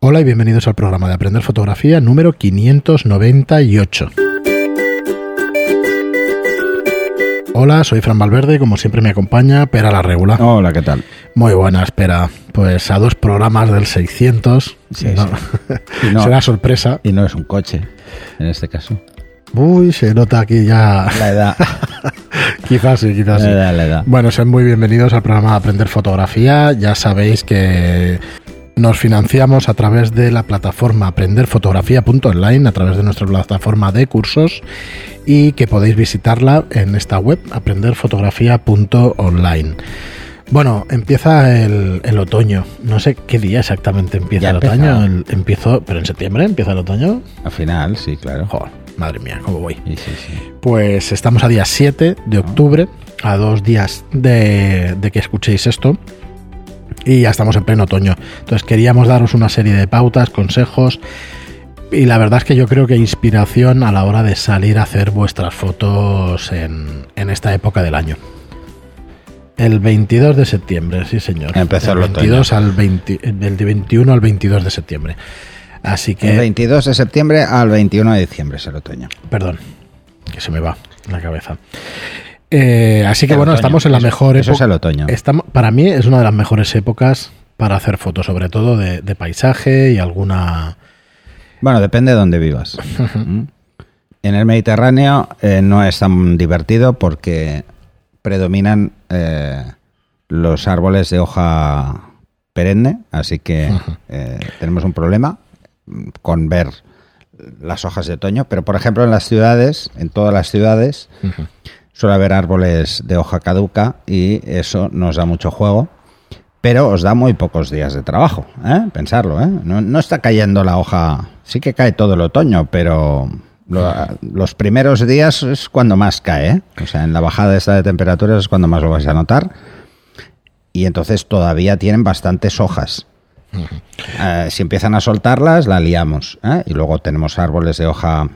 Hola y bienvenidos al programa de Aprender Fotografía número 598. Hola, soy Fran Valverde, como siempre me acompaña Pera la Regula. Hola, ¿qué tal? Muy buena, espera. Pues a dos programas del 600. Sí, no- no- Será sorpresa. Y no es un coche, en este caso. Uy, se nota aquí ya. La edad. quizás sí, quizás sí. la edad, la edad. Bueno, sean muy bienvenidos al programa de Aprender Fotografía. Ya sabéis que nos financiamos a través de la plataforma aprenderfotografía.online, a través de nuestra plataforma de cursos y que podéis visitarla en esta web, aprenderfotografía.online. Bueno, empieza el, el otoño. No sé qué día exactamente empieza Ya el otoño. El- empiezo, pero en septiembre empieza el otoño. Al final, sí, claro. Joder, madre mía, cómo voy. Sí, sí, sí. Pues estamos a día 7 de octubre, a dos días de, de que escuchéis esto. Y ya estamos en pleno otoño. Entonces queríamos daros una serie de pautas, consejos. Y la verdad es que yo creo que inspiración a la hora de salir a hacer vuestras fotos en, en esta época del año. El 22 de septiembre, sí señor. Empezó el el 22 al 20, del 21 al 22 de septiembre. Así que... El 22 de septiembre al 21 de diciembre es el otoño. Perdón, que se me va la cabeza. Eh, así que El bueno, otoño. estamos en la Eso- meur eso época. es el otoño. Estamos- para mí es una de las mejores épocas para hacer fotos, sobre todo de, de paisaje y alguna. Bueno, depende de dónde vivas. ¿Mm? En el Mediterráneo eh, no es tan divertido porque predominan eh, los árboles de hoja perenne, así que tenemos un problema mm, con ver las hojas de otoño. Pero, por ejemplo, en las ciudades, en todas las ciudades, suele haber árboles de hoja caduca y eso nos da mucho juego. Pero os da muy pocos días de trabajo, ¿eh? pensarlo. ¿eh? No, no está cayendo la hoja, sí que cae todo el otoño, pero lo- los primeros días es cuando más cae. ¿eh? O sea, en la bajada esta de temperaturas es cuando más lo vais a notar. Y entonces todavía tienen bastantes hojas. Eh, si empiezan a soltarlas, la liamos. ¿eh? Y luego tenemos árboles de hoja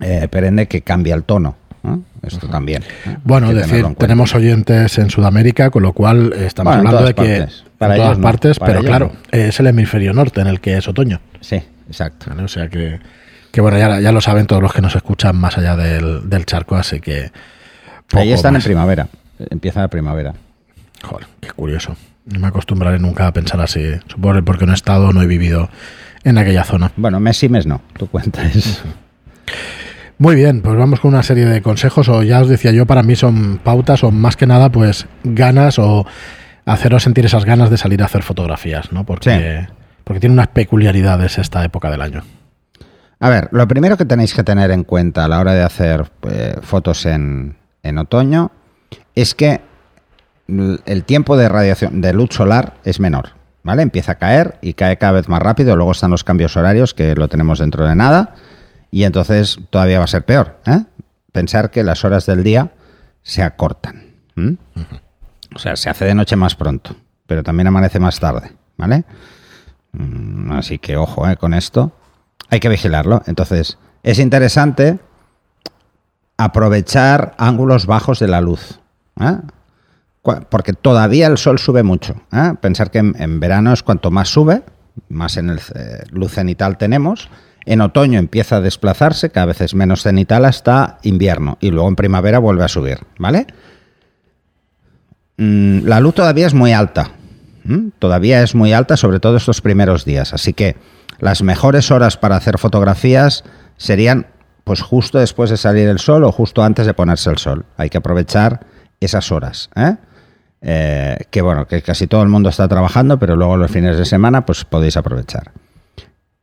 eh, perenne que cambia el tono. Esto también. Bueno, decir, tenemos oyentes en Sudamérica, con lo cual estamos Bueno, hablando de que partes. Para en todas ellos partes, para pero ellos claro, es el hemisferio norte en el que es otoño. Sí, exacto. ¿vale? O sea que, que bueno, ya, ya lo saben todos los que nos escuchan más allá del, del charco, así que. Ahí están más. en primavera. Empieza la primavera. Joder, qué curioso. No me acostumbraré nunca a pensar así. Supongo que porque no he estado, no he vivido en aquella zona. Bueno, mes y mes no. Tú cuentas. Muy bien, pues vamos con una serie de consejos, o ya os decía yo, para mí son pautas, o más que nada, pues ganas, o haceros sentir esas ganas de salir a hacer fotografías, ¿no? Porque, porque tiene unas peculiaridades esta época del año. A ver, lo primero que tenéis que tener en cuenta a la hora de hacer eh, fotos en, en otoño es que el tiempo de radiación de luz solar es menor, ¿vale? Empieza a caer y cae cada vez más rápido. Luego están los cambios horarios que lo tenemos dentro de nada y entonces todavía va a ser peor. ¿eh? Pensar que las horas del día se acortan. O sea, se hace de noche más pronto, pero también amanece más tarde, ¿vale? Mm, Así que ojo ¿eh? con esto. Hay que vigilarlo. Entonces, es interesante aprovechar ángulos bajos de la luz. ¿eh? Porque todavía el sol sube mucho. ¿eh? Pensar que en, en verano es cuanto más sube, más en el eh, luz cenital tenemos. En otoño empieza a desplazarse, cada vez es menos cenital hasta invierno. Y luego en primavera vuelve a subir. ¿Vale? Mm, la luz todavía es muy alta. Todavía es muy alta, sobre todo estos primeros días. Así que las mejores horas para hacer fotografías serían pues justo después de salir el sol o justo antes de ponerse el sol. Hay que aprovechar esas horas. ¿eh? Eh, que bueno, que casi todo el mundo está trabajando, pero luego los fines de semana pues podéis aprovechar.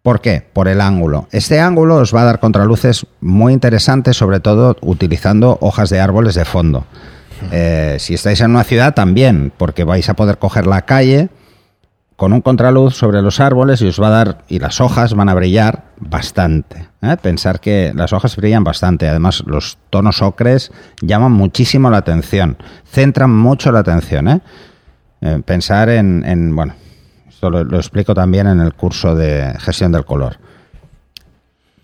¿Por qué? Por el ángulo. Este ángulo os va a dar contraluces muy interesantes, sobre todo utilizando hojas de árboles de fondo. Eh, si estáis en una ciudad también, porque vais a poder coger la calle con un contraluz sobre los árboles y os va a dar, y las hojas van a brillar bastante. ¿eh? Pensar que las hojas brillan bastante, además los tonos ocres llaman muchísimo la atención, centran mucho la atención. ¿eh? Eh, pensar en, en, bueno, esto lo, lo explico también en el curso de gestión del color.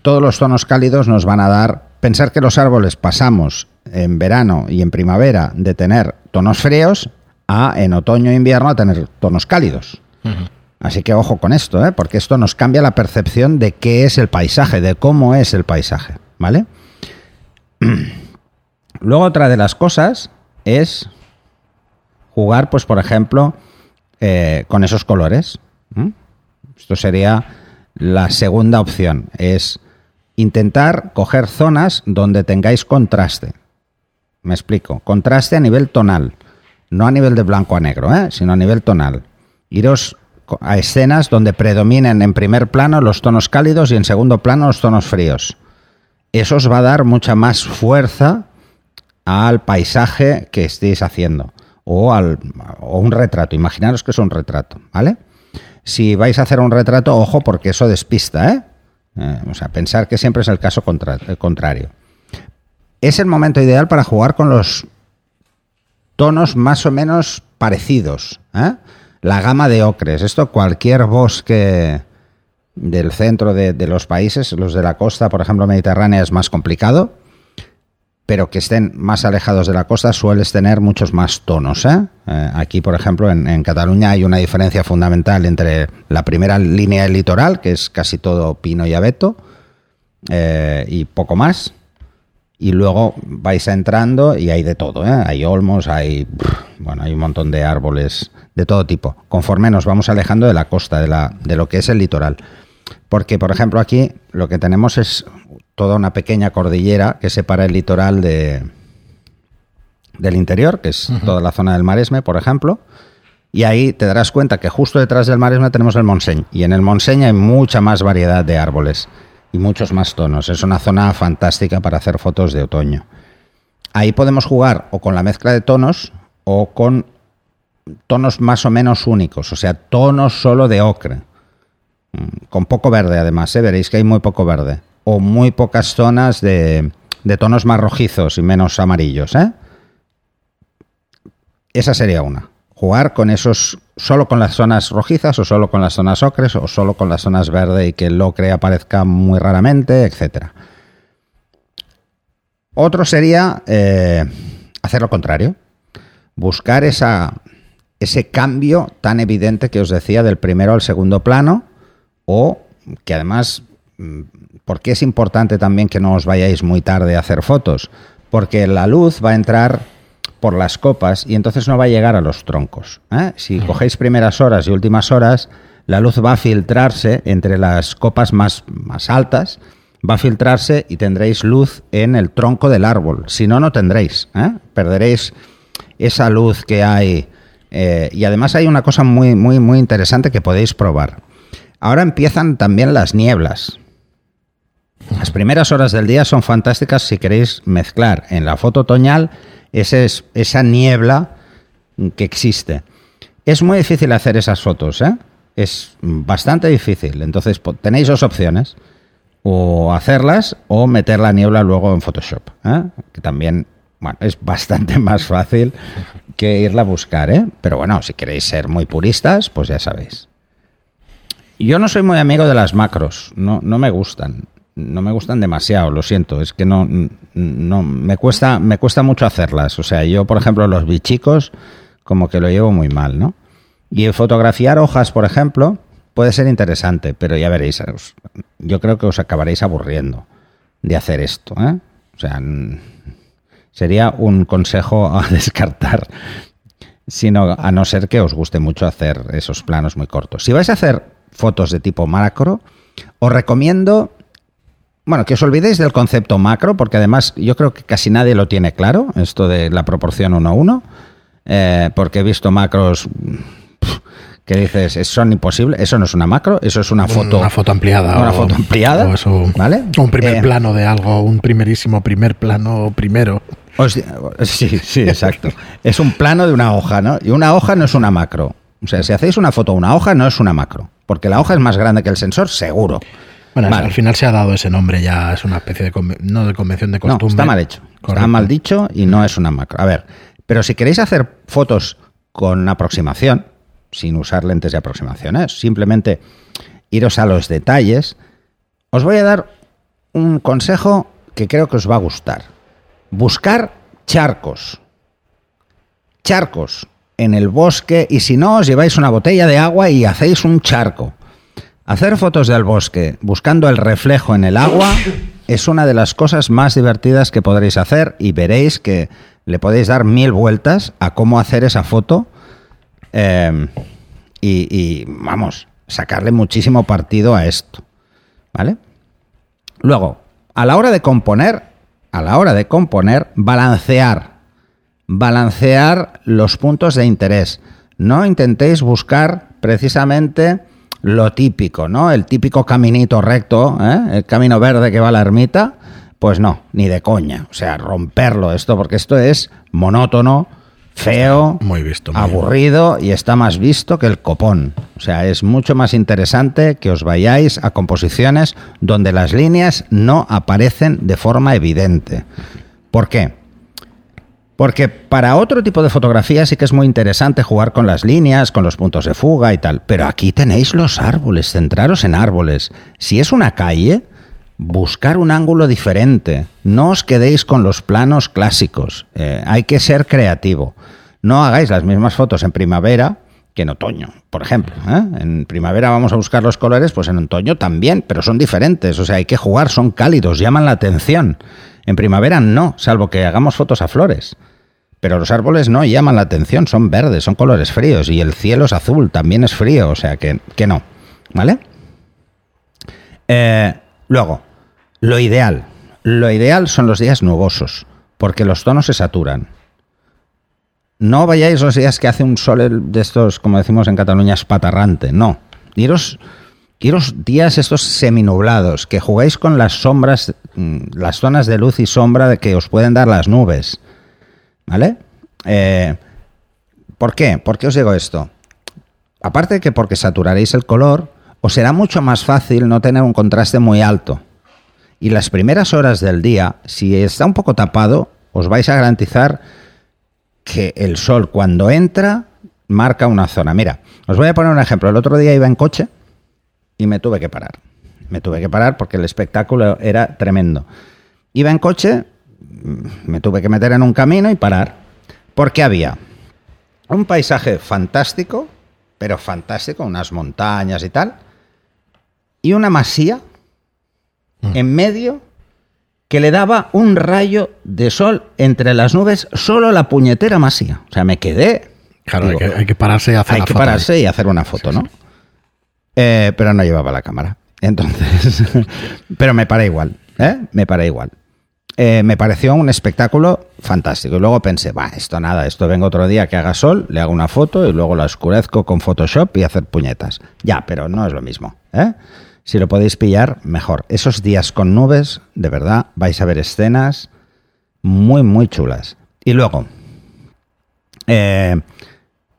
Todos los tonos cálidos nos van a dar, pensar que los árboles pasamos en verano y en primavera de tener tonos fríos a en otoño e invierno a tener tonos cálidos. Así que ojo con esto, ¿eh? porque esto nos cambia la percepción de qué es el paisaje, de cómo es el paisaje, ¿vale? Luego otra de las cosas es jugar, pues por ejemplo, eh, con esos colores. Esto sería la segunda opción, es intentar coger zonas donde tengáis contraste. Me explico, contraste a nivel tonal, no a nivel de blanco a negro, ¿eh? sino a nivel tonal. Iros a escenas donde predominen en primer plano los tonos cálidos y en segundo plano los tonos fríos. Eso os va a dar mucha más fuerza al paisaje que estéis haciendo o, al, un retrato. Imaginaros que es un retrato, ¿vale? Si vais a hacer un retrato, ojo, porque eso despista, ¿eh? eh o sea, pensar que siempre es el caso contrario. Es el momento ideal para jugar con los tonos más o menos parecidos. ¿eh? la gama de ocres. Esto cualquier bosque del centro de, los países, los de la costa, por ejemplo, mediterránea, es más complicado, pero que estén más alejados de la costa sueles tener muchos más tonos. ¿eh? Eh, aquí, por ejemplo, en, Cataluña hay una diferencia fundamental entre la primera línea del litoral, que es casi todo pino y abeto, eh, y poco más, y luego vais entrando y hay de todo, hay olmos, hay, bueno, hay un montón de árboles de todo tipo, conforme nos vamos alejando de la costa, de, la, de lo que es el litoral. Porque, por ejemplo, aquí lo que tenemos es toda una pequeña cordillera que separa el litoral de, del interior, que es toda la zona del Maresme, por ejemplo. Y ahí te darás cuenta que justo detrás del Maresme tenemos el Montseny. Y en el Montseny hay mucha más variedad de árboles y muchos más tonos. Es una zona fantástica para hacer fotos de otoño. Ahí podemos jugar o con la mezcla de tonos o con tonos más o menos únicos, o sea, tonos solo de ocre, mm, con poco verde además, ¿eh? veréis que hay muy poco verde, o muy pocas zonas de, de tonos más rojizos y menos amarillos. ¿eh? Esa sería una. Jugar con esos, solo con las zonas rojizas o solo con las zonas ocres o solo con las zonas verde y que el ocre aparezca muy raramente, etc. Otro sería eh, hacer lo contrario. Buscar esa, ese cambio tan evidente que os decía del primero al segundo plano o que además, mm, ¿por qué es importante también que no os vayáis muy tarde a hacer fotos? Porque la luz va a entrar por las copas y entonces no va a llegar a los troncos. ¿eh? Si cogéis primeras horas y últimas horas, la luz va a filtrarse entre las copas más, más altas, va a filtrarse y tendréis luz en el tronco del árbol. Si no, no tendréis. ¿eh? Perderéis esa luz que hay eh, y además hay una cosa muy, muy, muy interesante que podéis probar. Ahora empiezan también las nieblas. Las primeras horas del día son fantásticas si queréis mezclar en la foto otoñal esa niebla que existe. Es muy difícil hacer esas fotos, ¿eh? Es bastante difícil. Entonces tenéis dos opciones. O hacerlas o meter la niebla luego en Photoshop. ¿eh? Que también bueno, es bastante más fácil que irla a buscar, ¿eh? Pero bueno, si queréis ser muy puristas, pues ya sabéis. Yo no soy muy amigo de las macros, no, no me gustan. No me gustan demasiado, lo siento. Es que no, no me cuesta, me cuesta mucho hacerlas. O sea, yo, por ejemplo, los bichicos, como que lo llevo muy mal, ¿no? Y fotografiar hojas, por ejemplo, puede ser interesante, pero ya veréis, yo creo que os acabaréis aburriendo de hacer esto, ¿eh? O sea, sería un consejo a descartar, sino a no ser que os guste mucho hacer esos planos muy cortos. Si vais a hacer fotos de tipo macro, os recomiendo, bueno, que os olvidéis del concepto macro, porque además yo creo que casi nadie lo tiene claro, esto de la proporción 1 a 1, eh, porque he visto macros que dices, son imposibles, eso no es una macro, eso es una foto. Una foto ampliada. Una foto ampliada. ¿vale? un primer eh, plano de algo, un primerísimo primer plano primero. sí, sí, exacto. es un plano de una hoja, ¿no? Y una hoja no es una macro. O sea, si hacéis una foto de una hoja, no es una macro. Porque la hoja es más grande que el sensor, seguro. Bueno, al final se ha dado ese nombre, ya es una especie de, no de convención de costumbre. No, está mal hecho. Está mal dicho y no es una macro. A ver, pero si queréis hacer fotos con aproximación, sin usar lentes de aproximación, ¿eh? simplemente iros a los detalles, os voy a dar un consejo que creo que os va a gustar. Buscar charcos. Charcos en el bosque y si no, os lleváis una botella de agua y hacéis un charco. Hacer fotos del bosque buscando el reflejo en el agua es una de las cosas más divertidas que podréis hacer y veréis que le podéis dar mil vueltas a cómo hacer esa foto eh, y, y, vamos, sacarle muchísimo partido a esto. ¿Vale? Luego, a la hora de componer, a la hora de componer, balancear. Balancear los puntos de interés. No intentéis buscar precisamente lo típico, ¿no? El típico caminito recto, ¿eh? el camino verde que va a la ermita. Pues no, ni de coña. O sea, romperlo esto, porque esto es monótono, feo, muy visto, muy aburrido y está más visto que el copón. O sea, es mucho más interesante que os vayáis a composiciones donde las líneas no aparecen de forma evidente. ¿Por qué? Porque para otro tipo de fotografía sí que es muy interesante jugar con las líneas, con los puntos de fuga y tal. Pero aquí tenéis los árboles, centraros en árboles. Si es una calle, buscar un ángulo diferente. No os quedéis con los planos clásicos. Eh, hay que ser creativo. No hagáis las mismas fotos en primavera que en otoño, por ejemplo. ¿eh? En primavera vamos a buscar los colores, pues en otoño también, pero son diferentes. O sea, hay que jugar, son cálidos, llaman la atención. En primavera no, salvo que hagamos fotos a flores. Pero los árboles no llaman la atención, son verdes, son colores fríos y el cielo es azul, también es frío, o sea que, que no. ¿Vale? Eh, luego, lo ideal. Lo ideal son los días nubosos, porque los tonos se saturan. No vayáis los días que hace un sol de estos, como decimos en Cataluña, espatarrante. No. Iros, iros días estos seminublados, que jugáis con las sombras, las zonas de luz y sombra que os pueden dar las nubes. ¿Vale? Eh, ¿Por qué? ¿Por qué os digo esto? Aparte de que porque saturaréis el color, os será mucho más fácil no tener un contraste muy alto. Y las primeras horas del día, si está un poco tapado, os vais a garantizar que el sol cuando entra marca una zona. Mira, os voy a poner un ejemplo. El otro día iba en coche y me tuve que parar. Me tuve que parar porque el espectáculo era tremendo. Iba en coche, me tuve que meter en un camino y parar. Porque había un paisaje fantástico, pero fantástico, unas montañas y tal, y una masía en medio que le daba un rayo de sol entre las nubes, solo la puñetera masía. O sea, me quedé. Claro, digo, hay, que, hay, que, pararse y hacer Hay que pararse ahí. y hacer una foto, sí, ¿no? Sí. Eh, pero no llevaba la cámara. Entonces, pero me paré igual, ¿eh? Me paré igual. Eh, me pareció un espectáculo fantástico. Y luego pensé, va, esto nada, esto vengo otro día que haga sol, le hago una foto y luego la oscurezco con Photoshop y hacer puñetas. Ya, pero no es lo mismo, ¿eh? Si lo podéis pillar, mejor. Esos días con nubes, de verdad, vais a ver escenas muy, muy chulas. Y luego, eh,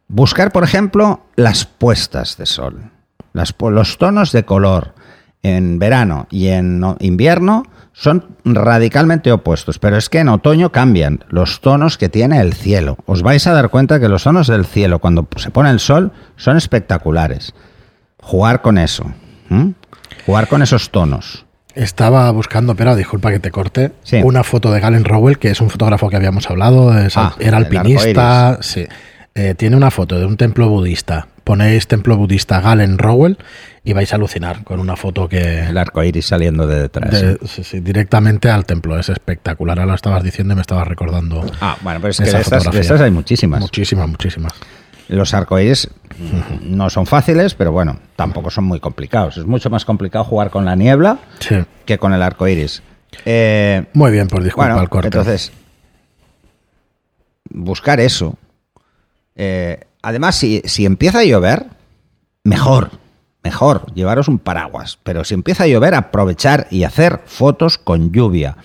buscar, por ejemplo, las puestas de sol. Las, los tonos de color en verano y en invierno son radicalmente opuestos, pero es que en otoño cambian los tonos que tiene el cielo. Os vais a dar cuenta que los tonos del cielo, cuando se pone el sol, son espectaculares. Jugar con eso. Jugar con esos tonos. Estaba buscando, pero disculpa que te corte, sí. una foto de Galen Rowell, que es un fotógrafo que habíamos hablado, es, ah, era alpinista. Sí. Eh, tiene una foto de un templo budista. Ponéis templo budista Galen Rowell y vais a alucinar con una foto que. El arco iris saliendo de detrás. De, sí, sí, directamente al templo. Es espectacular. Ahora lo estabas diciendo y me estabas recordando. Ah, bueno, pero es que de estas, de estas, hay muchísimas. Muchísimas, muchísimas. Los arcoíris no son fáciles, pero bueno, tampoco son muy complicados. Es mucho más complicado jugar con la niebla sí. que con el arco iris. Eh, muy bien, pues disculpa bueno, el corte. Entonces, buscar eso. Eh, además, si, si empieza a llover, mejor mejor, llevaros un paraguas. Pero si empieza a llover, aprovechar y hacer fotos con lluvia.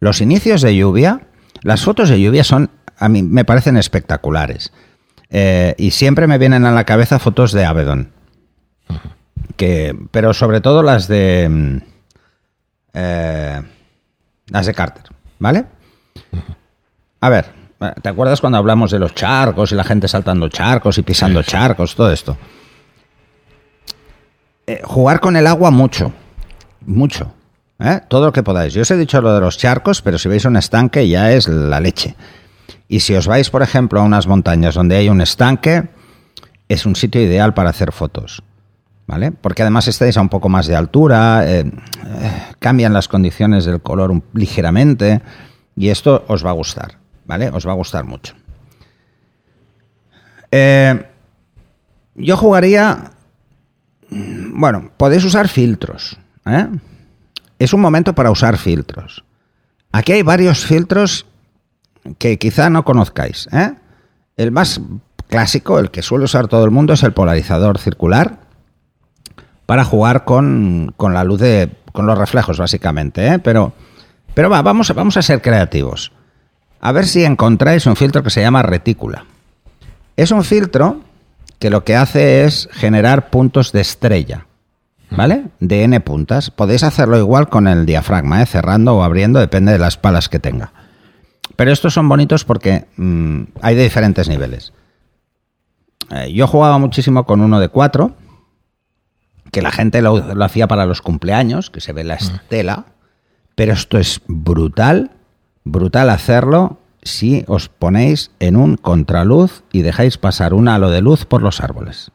Los inicios de lluvia, las fotos de lluvia son, a mí me parecen espectaculares. Eh, y siempre me vienen a la cabeza fotos de Avedon. Que, pero sobre todo las de. Eh, las de Carter, ¿vale? A ver, ¿te acuerdas cuando hablamos de los charcos y la gente saltando charcos y pisando charcos, todo esto? Eh, jugar con el agua mucho, mucho. ¿eh? Todo lo que podáis. Yo os he dicho lo de los charcos, pero si veis un estanque ya es la leche. Y si os vais, por ejemplo, a unas montañas donde hay un estanque, es un sitio ideal para hacer fotos. ¿Vale? Porque además estáis a un poco más de altura, eh, eh, cambian las condiciones del color un- ligeramente y esto os va a gustar, ¿vale? Os va a gustar mucho. Eh, yo jugaría, mm, bueno, podéis usar filtros, ¿eh? Es un momento para usar filtros. Aquí hay varios filtros que quizá no conozcáis. ¿eh? El más clásico, el que suele usar todo el mundo, es el polarizador circular para jugar con, con la luz de. con los reflejos, básicamente. ¿eh? Pero, pero va, vamos, vamos a ser creativos. A ver si encontráis un filtro que se llama retícula. Es un filtro que lo que hace es generar puntos de estrella. ¿Vale? De n puntas. Podéis hacerlo igual con el diafragma, ¿eh? cerrando o abriendo, depende de las palas que tenga. Pero estos son bonitos porque mm, hay de diferentes niveles. Eh, yo jugaba muchísimo con uno de cuatro, que la gente lo, lo hacía para los cumpleaños, que se ve la estela, pero esto es brutal, brutal hacerlo si os ponéis en un contraluz y dejáis pasar un halo de luz por los árboles.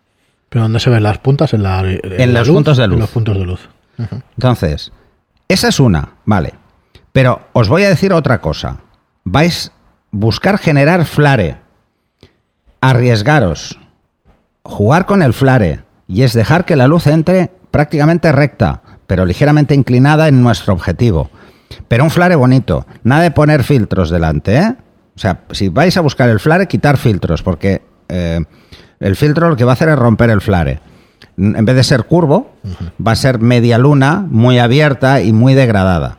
¿Pero dónde se ven las puntas? En, la, En la los puntos de En luz. los puntos de luz. Entonces, esa es una, vale. Pero os voy a decir otra cosa. Vais a buscar generar flare. Arriesgaros. Jugar con el flare. Y es dejar que la luz entre prácticamente recta, pero ligeramente inclinada en nuestro objetivo. Pero un flare bonito. Nada de poner filtros delante, ¿eh? O sea, si vais a buscar el flare, quitar filtros, porque eh, el filtro lo que va a hacer es romper el flare. En vez de ser curvo, va a ser media luna, muy abierta y muy degradada.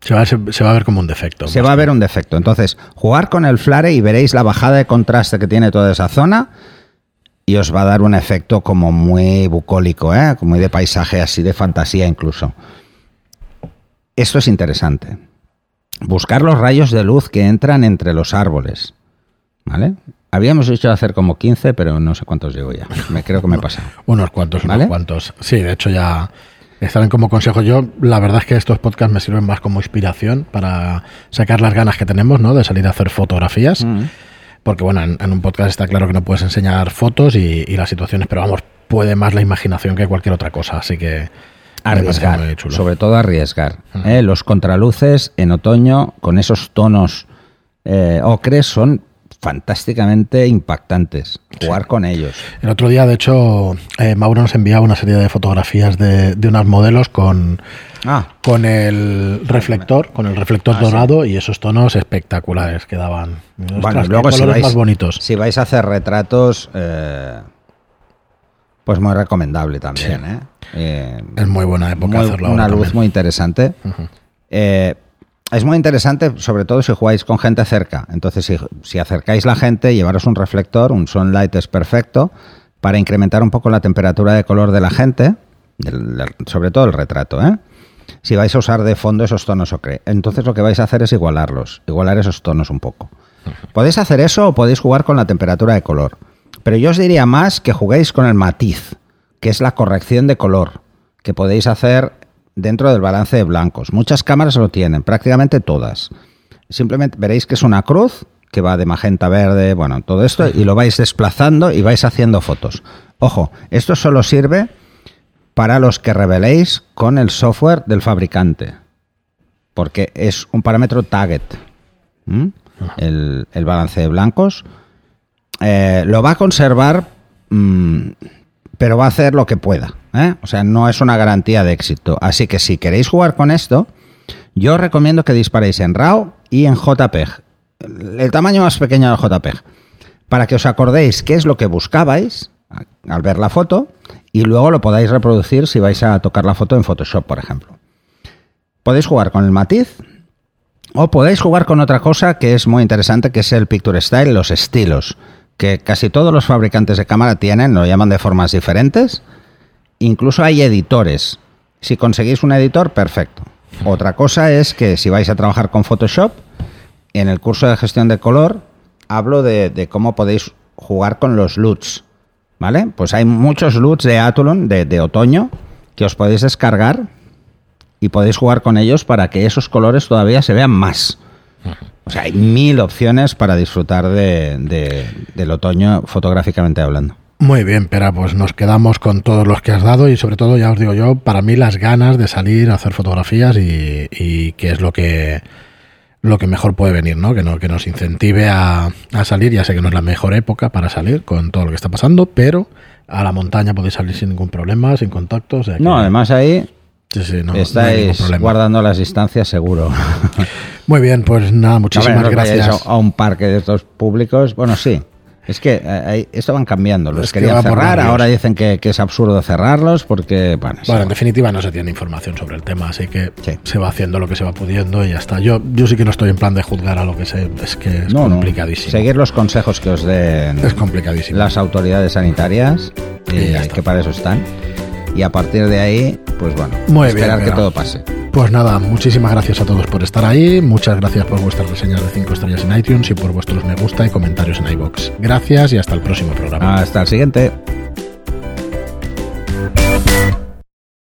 Se va, a- se, se va a ver como un defecto. Se va a ver un defecto. Entonces, jugar con el flare y veréis la bajada de contraste que tiene toda esa zona y os va a dar un efecto como muy bucólico, ¿eh? como muy de paisaje, así de fantasía incluso. Esto es interesante. Buscar los rayos de luz que entran entre los árboles. ¿Vale? Habíamos dicho hacer como 15, pero no sé cuántos llevo ya. Me creo que me he pasado. Unos cuantos, ¿Vale? unos cuantos. Sí, de hecho ya estarán como consejo. Yo, la verdad es que estos podcasts me sirven más como inspiración para sacar las ganas que tenemos, ¿no? De salir a hacer fotografías. Mm. Porque, bueno, en, en un podcast está claro que no puedes enseñar fotos y, y las situaciones, pero vamos, puede más la imaginación que cualquier otra cosa. Así que. Arriesgar, sobre todo arriesgar. ¿eh? Los contraluces en otoño con esos tonos eh, ocres son fantásticamente impactantes. Jugar con ellos. El otro día, de hecho, eh, Mauro nos enviaba una serie de fotografías de, de unos modelos con, Ah, con el reflector, con el reflector dorado y esos tonos espectaculares que daban. bueno, Ostras, luego si vais, más bonitos. si vais a hacer retratos, eh, pues muy recomendable también. ¿eh? Eh, Es muy buena época muy- hacerlo una luz también. muy interesante. Eh, es muy interesante, sobre todo si jugáis con gente cerca. Entonces, si, si acercáis la gente, llevaros un reflector, un sunlight es perfecto para incrementar un poco la temperatura de color de la gente, del- del- sobre todo el retrato. ¿eh? Si vais a usar de fondo esos tonos ocre, entonces lo que vais a hacer es igualarlos, igualar esos tonos un poco. Podéis hacer eso o podéis jugar con la temperatura de color. Pero yo os diría más que juguéis con el matiz, que es la corrección de color, que podéis hacer dentro del balance de blancos. Muchas cámaras lo tienen, prácticamente todas. Simplemente veréis que es una cruz que va de magenta verde, bueno, todo esto, y lo vais desplazando y vais haciendo fotos. Ojo, esto solo sirve para los que reveléis con el software del fabricante, porque es un parámetro target. el balance de blancos. Eh, lo va a conservar, mm, pero va a hacer lo que pueda. ¿eh? O sea, no es una garantía de éxito. Así que si queréis jugar con esto, yo os recomiendo que disparéis en RAW y en JPEG. El tamaño más pequeño del JPEG. Para que os acordéis qué es lo que buscabais al ver la foto y luego lo podáis reproducir si vais a tocar la foto en Photoshop, por ejemplo. Podéis jugar con el matiz o podéis jugar con otra cosa que es muy interesante, que es el Picture Style, los estilos, que casi todos los fabricantes de cámara tienen, lo llaman de formas diferentes. Incluso hay editores. Si conseguís un editor, perfecto. Otra cosa es que si vais a trabajar con Photoshop, en el curso de gestión de color hablo de, cómo podéis jugar con los LUTs. ¿Vale? Pues hay muchos LUTs de Athlon, de, de otoño, que os podéis descargar y podéis jugar con ellos para que esos colores todavía se vean más. O sea, hay mil opciones para disfrutar de, de- del otoño fotográficamente hablando. Muy bien, Pera, pues nos quedamos con todos los que has dado y sobre todo, ya os digo yo, para mí las ganas de salir a hacer fotografías y, y que es lo que lo que mejor puede venir, ¿no? Que, no, que nos incentive a, a salir. Ya sé que no es la mejor época para salir con todo lo que está pasando, pero a la montaña podéis salir sin ningún problema, sin contacto. o sea que- No, además ahí sí, sí, no, estáis guardando las distancias seguro. Muy bien, pues nada, muchísimas no gracias. A, a un parque de estos públicos. Bueno, sí. Es que eh, esto van cambiando. Los Es que querían por cerrar, ahora dicen que, que es absurdo cerrarlos porque, bueno, Bueno, en definitiva no se tiene información sobre el tema, así que Sí. se va haciendo lo que se va pudiendo y ya está. Yo, yo sí que no estoy en plan de juzgar a lo que sé, es que es no, no. complicadísimo. Seguir los consejos que os den Es complicadísimo. las autoridades sanitarias, Y que para eso están y a partir de ahí, pues bueno, esperar que todo pase. Pues nada, muchísimas gracias a todos por estar ahí, muchas gracias por vuestras reseñas de 5 estrellas en iTunes y por vuestros me gusta y comentarios en iBox. Gracias y hasta el próximo programa. Hasta el siguiente.